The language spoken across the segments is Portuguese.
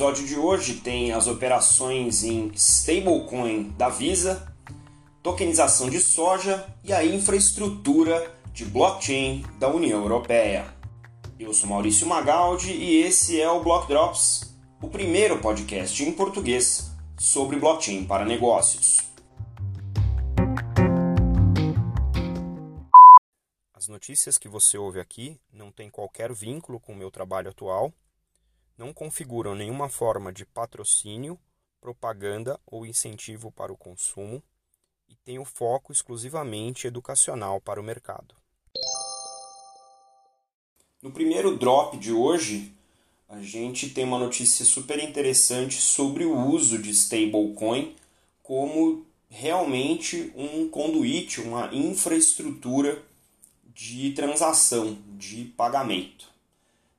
episódio de hoje tem as operações em stablecoin da Visa, tokenização de soja e a infraestrutura de blockchain da União Europeia. Eu sou Maurício Magaldi e esse é o Block Drops, o primeiro podcast em português sobre blockchain para negócios. As notícias que você ouve aqui não têm qualquer vínculo com o meu trabalho atual não configuram nenhuma forma de patrocínio, propaganda ou incentivo para o consumo e têm o foco exclusivamente educacional para o mercado. No primeiro drop de hoje, a gente tem uma notícia super interessante sobre o uso de stablecoin como realmente um conduíte, uma infraestrutura de transação, de pagamento.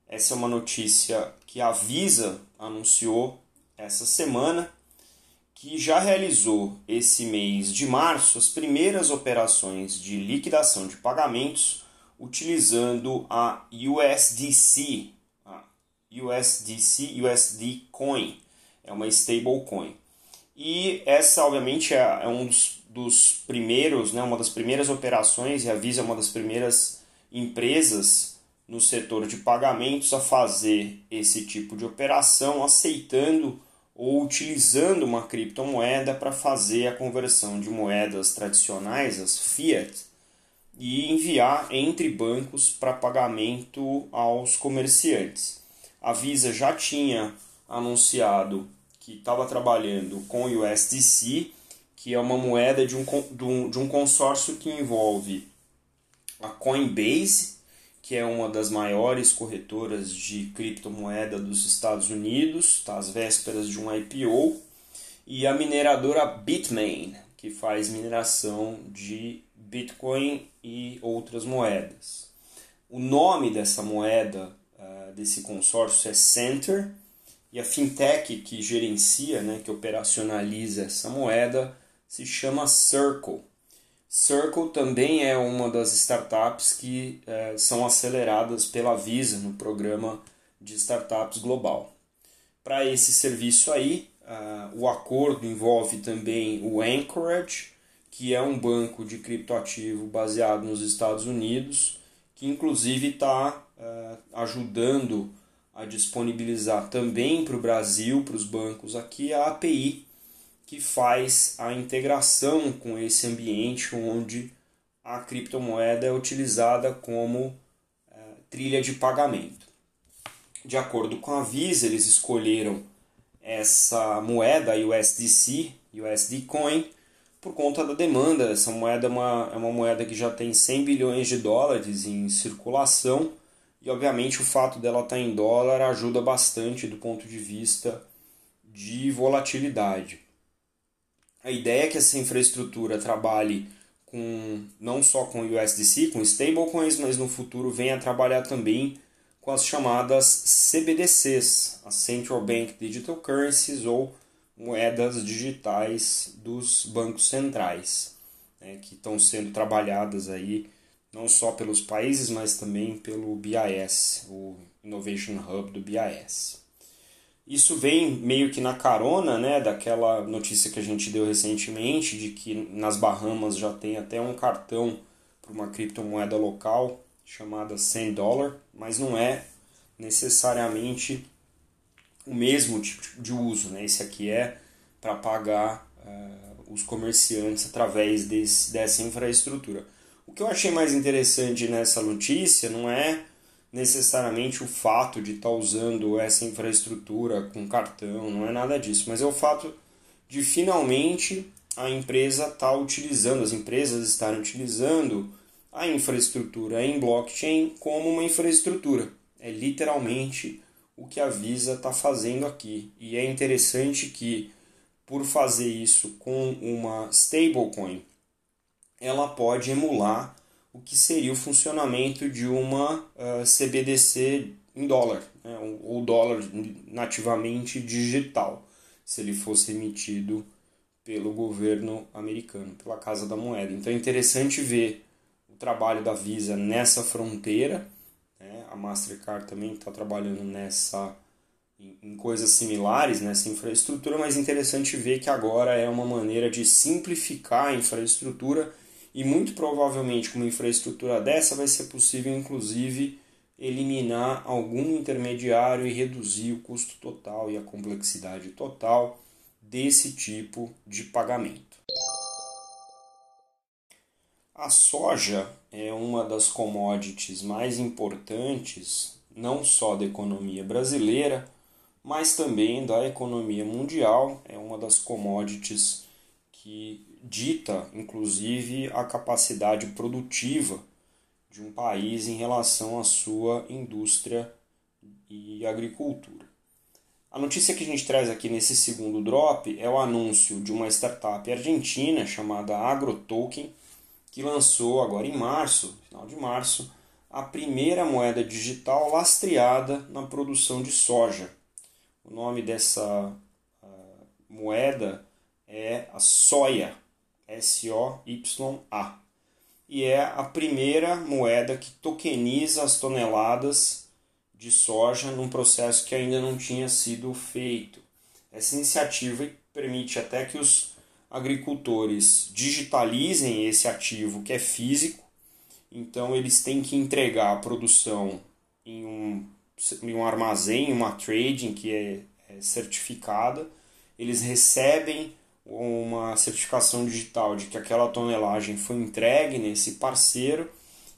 Essa é uma notícia que a Visa anunciou essa semana, que já realizou esse mês de março as primeiras operações de liquidação de pagamentos utilizando a USDC, a USDC USD Coin, é uma stablecoin. E essa, obviamente, é, é um dos, primeiros, né, uma das primeiras operações, e a Visa é uma das primeiras empresas no setor de pagamentos a fazer esse tipo de operação, aceitando ou utilizando uma criptomoeda para fazer a conversão de moedas tradicionais, as fiat, e enviar entre bancos para pagamento aos comerciantes. A Visa já tinha anunciado que estava trabalhando com o USDC, que é uma moeda de um, de um consórcio que envolve a Coinbase, que é uma das maiores corretoras de criptomoeda dos Estados Unidos, está às vésperas de um IPO, e a mineradora Bitmain, que faz mineração de Bitcoin e outras moedas. O nome dessa moeda, uh, desse consórcio, é Center, e a fintech que gerencia, né, que operacionaliza essa moeda, se chama Circle. Circle também é uma das startups que é, são aceleradas pela Visa no programa de startups global. Para esse serviço aí, uh, o acordo envolve também o Anchorage, que é um banco de criptoativo baseado nos Estados Unidos, que inclusive está uh, é, ajudando a disponibilizar também para o Brasil, para os bancos aqui, a API que faz a integração com esse ambiente onde a criptomoeda é utilizada como é, trilha de pagamento. De acordo com a Visa, eles escolheram essa moeda USDC, USD Coin, por conta da demanda. Essa moeda é uma, é uma moeda que já tem 100 bilhões de dólares em circulação e, obviamente, o fato dela estar em dólar ajuda bastante do ponto de vista de volatilidade. A ideia é que essa infraestrutura trabalhe com não só com USDC, com stablecoins, mas no futuro venha trabalhar também com as chamadas CBDCs, as Central Bank Digital Currencies ou moedas digitais dos bancos centrais, né, que estão sendo trabalhadas aí não só pelos países, mas também pelo BIS, o Innovation Hub do BIS. Isso vem meio que na carona né, daquela notícia que a gente deu recentemente de que nas Bahamas já tem até um cartão para uma criptomoeda local chamada 100 dólar, mas não é necessariamente o mesmo tipo de uso. Né? Esse aqui é para pagar uh, os comerciantes através desse, dessa infraestrutura. O que eu achei mais interessante nessa notícia não é necessariamente o fato de estar tá usando essa infraestrutura com cartão, não é nada disso, mas é o fato de finalmente a empresa estar tá utilizando, as empresas estarem utilizando a infraestrutura em blockchain como uma infraestrutura. É literalmente o que a Visa está fazendo aqui. E é interessante que, por fazer isso com uma stablecoin, ela pode emular o que seria o funcionamento de uma uh, ah, CBDC em dólar, né, ou dólar nativamente digital, se ele fosse emitido pelo governo americano, pela Casa da Moeda. Então é interessante ver o trabalho da Visa nessa fronteira. Né? A Mastercard também está trabalhando nessa em coisas similares nessa infraestrutura, mas interessante ver que agora é uma maneira de simplificar a infraestrutura e muito provavelmente com uma infraestrutura dessa vai ser possível inclusive eliminar algum intermediário e reduzir o custo total e a complexidade total desse tipo de pagamento. A soja é uma das commodities mais importantes, não só da economia brasileira, mas também da economia mundial. É uma das commodities que dita, inclusive, a capacidade produtiva de um país em relação à sua indústria e agricultura. A notícia que a gente traz aqui nesse segundo drop é o anúncio de uma startup argentina chamada AgroToken, que lançou agora em março, final de março, a primeira moeda digital lastreada na produção de soja. O nome dessa uh, moeda a Soya, S-O-Y-A. E é a primeira moeda que tokeniza as toneladas de soja num processo que ainda não tinha sido feito. Essa iniciativa permite até que os agricultores digitalizem esse ativo que é físico, então eles têm que entregar a produção em um, em um armazém, uma trading que é, é certificada, eles recebem uma certificação digital de que aquela tonelagem foi entregue nesse parceiro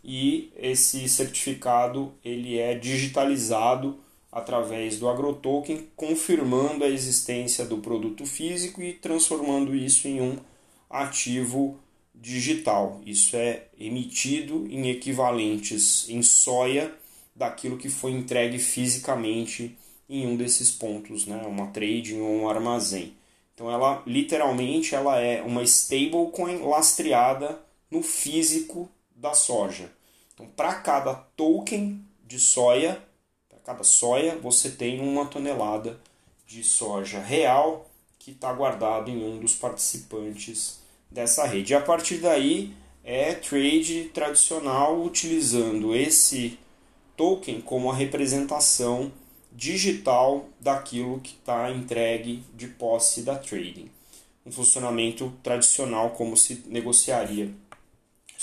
e esse certificado ele é digitalizado através do agrotoken, confirmando a existência do produto físico e transformando isso em um ativo digital. Isso é emitido em equivalentes em soia daquilo que foi entregue fisicamente em um desses pontos, né? uma trading ou um armazém. Então ela literalmente ela é uma stablecoin lastreada no físico da soja. Então, para cada token de soja, para cada soja, você tem uma tonelada de soja real que está guardado em um dos participantes dessa rede. E a partir daí é trade tradicional utilizando esse token como a representação digital daquilo que está entregue de posse da trading. Um funcionamento tradicional como se negociaria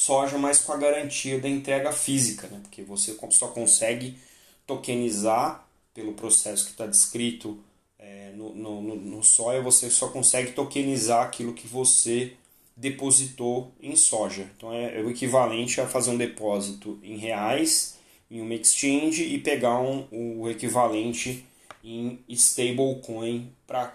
soja, mas com a garantia da entrega física, né? porque você só consegue tokenizar pelo processo que está descrito é, no, no, no soja, você só consegue tokenizar aquilo que você depositou em soja. Então é, é o equivalente a fazer um depósito em reais em uma exchange e pegar um, o equivalente em stablecoin para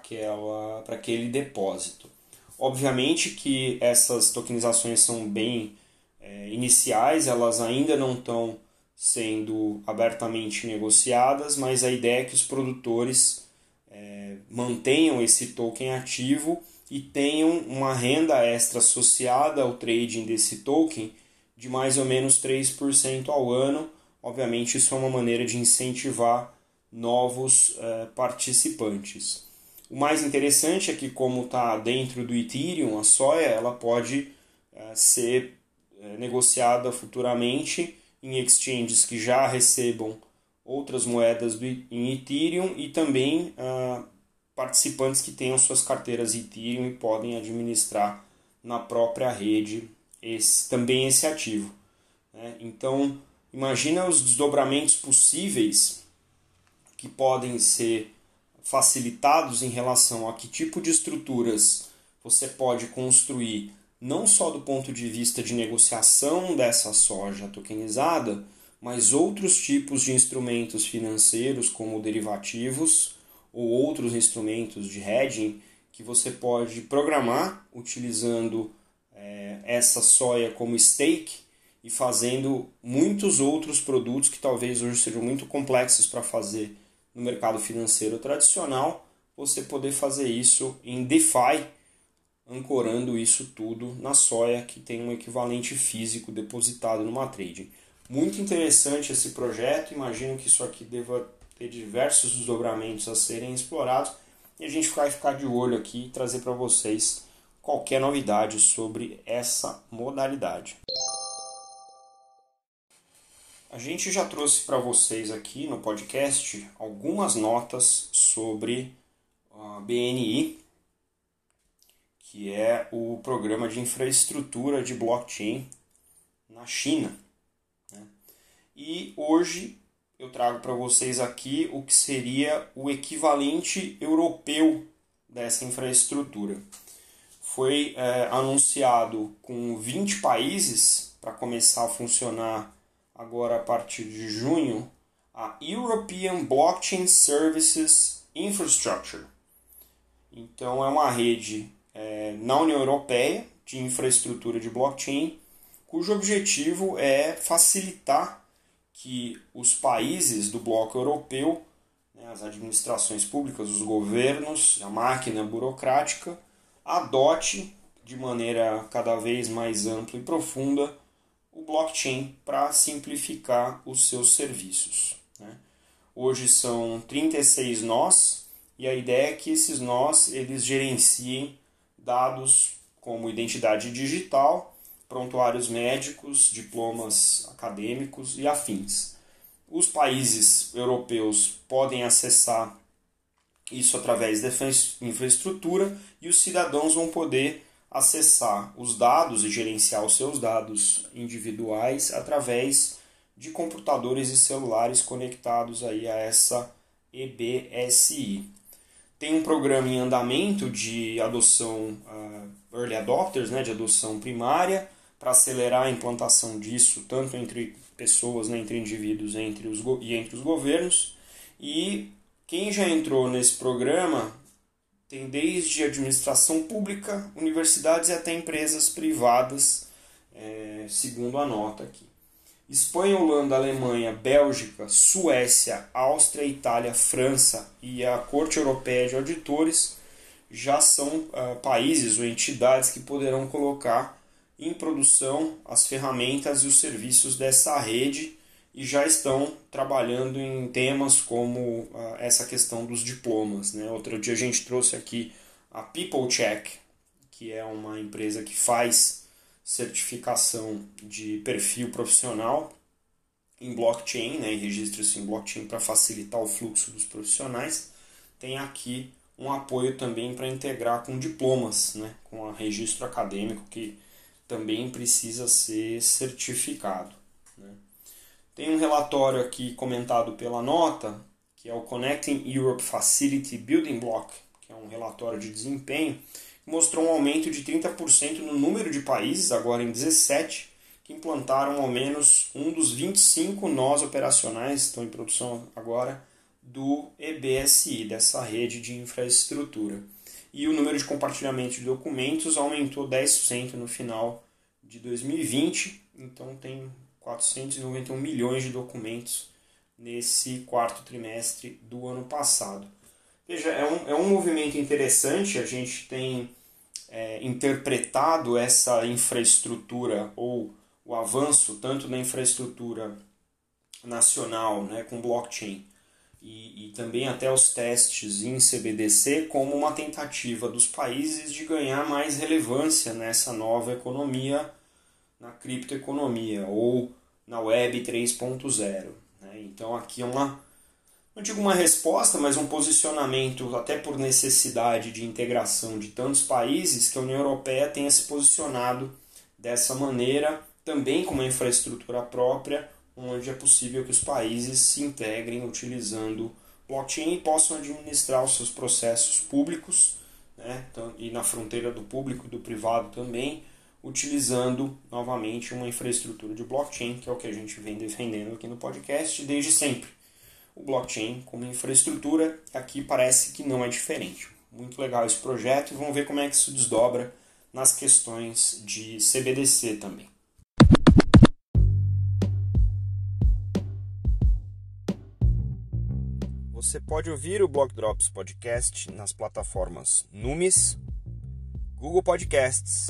aquele depósito. Obviamente que essas tokenizações são bem é, iniciais, elas ainda não estão sendo abertamente negociadas, mas a ideia é que os produtores é, mantenham esse token ativo e tenham uma renda extra associada ao trading desse token de mais ou menos 3% ao ano. Obviamente, isso é uma maneira de incentivar novos é, participantes. O mais interessante é que, como está dentro do Ethereum, a soia ela pode é, ser é, negociada futuramente em exchanges que já recebam outras moedas do, em Ethereum e também uh, participantes que tenham suas carteiras Ethereum e podem administrar na própria rede esse, também esse ativo. Né? Então, imagina os desdobramentos possíveis que podem ser facilitados em relação a que tipo de estruturas você pode construir não só do ponto de vista de negociação dessa soja tokenizada, mas outros tipos de instrumentos financeiros, como derivativos ou outros instrumentos de hedging, que você pode programar utilizando é, essa soja como stake e fazendo muitos outros produtos que talvez hoje sejam muito complexos para fazer no mercado financeiro tradicional, você poder fazer isso em DeFi ancorando isso tudo na soia, que tem um equivalente físico depositado numa trade. Muito interessante esse projeto, imagino que isso aqui deva ter diversos desdobramentos a serem explorados e a gente vai ficar de olho aqui e trazer para vocês qualquer novidade sobre essa modalidade. A gente já trouxe para vocês aqui no podcast algumas notas sobre a BNI, que é o programa de infraestrutura de blockchain na China. Né? E hoje eu trago para vocês aqui o que seria o equivalente europeu dessa infraestrutura. Foi é, anunciado com 20 países para começar a funcionar agora a partir de junho a European Blockchain Services Infrastructure. Então é uma rede é, na União Europeia de infraestrutura de blockchain, cujo objetivo é facilitar que os países do bloco europeu, né, as administrações públicas, os governos, a máquina burocrática, adote de maneira cada vez mais ampla e profunda o blockchain para simplificar os seus serviços. Né? Hoje são 36 nós e a ideia é que esses nós eles gerenciem dados como identidade digital, prontuários médicos, diplomas acadêmicos e afins. Os países europeus podem acessar isso através da infraestrutura e os cidadãos vão poder acessar os dados e gerenciar os seus dados individuais através de computadores e celulares conectados aí a essa EBSI. Tem um programa em andamento de adoção uh, early adopters, né, de adoção primária, para acelerar a implantação disso tanto entre pessoas, né, entre indivíduos entre os e entre os governos. E quem já entrou nesse programa tem desde administração pública, universidades e até empresas privadas, é, segundo a nota aqui. Espanha, Holanda, Alemanha, Bélgica, Suécia, Áustria, Itália, França e a Corte Europeia de Auditores já são uh, países ou entidades que poderão colocar em produção as ferramentas e os serviços dessa rede e já estão trabalhando em temas como uh, essa questão dos diplomas. Né? Outro dia a gente trouxe aqui a People Check, que é uma empresa que faz certificação de perfil profissional em blockchain, né, e registro-se em blockchain para facilitar o fluxo dos profissionais. Tem aqui um apoio também para integrar com diplomas, né, com o registro acadêmico que também precisa ser certificado. Né. Tem um relatório aqui comentado pela nota, que é o Connecting Europe Facility Building Block, que é um relatório de desempenho, que mostrou um aumento de 30% no número de países, agora em 17, que implantaram ao menos um dos 25 nós operacionais, estão em produção agora, do EBSI, dessa rede de infraestrutura. E o número de compartilhamento de documentos aumentou 10% no final de 2020, então tem 491 milhões de documentos nesse quarto trimestre do ano passado. Veja, é um, é um movimento interessante, a gente tem é, interpretado essa infraestrutura ou o avanço tanto na infraestrutura nacional né, com blockchain e, e também até os testes em CBDC como uma tentativa dos países de ganhar mais relevância nessa nova economia, na criptoeconomia ou na Web 3.0. Né? Então aqui é uma, não digo uma resposta, mas um posicionamento, até por necessidade de integração de tantos países, que a União Europeia tenha se posicionado dessa maneira, também com uma infraestrutura própria, onde é possível que os países se integrem utilizando blockchain e possam administrar os seus processos públicos, né, e na fronteira do público e do privado também, utilizando novamente uma infraestrutura de blockchain, que é o que a gente vem defendendo aqui no podcast desde sempre. O blockchain como infraestrutura aqui parece que não é diferente. Muito legal esse projeto e vamos ver como é que isso desdobra nas questões de CBDC também. Você pode ouvir o Block Drops Podcast nas plataformas Numis, Google Podcasts,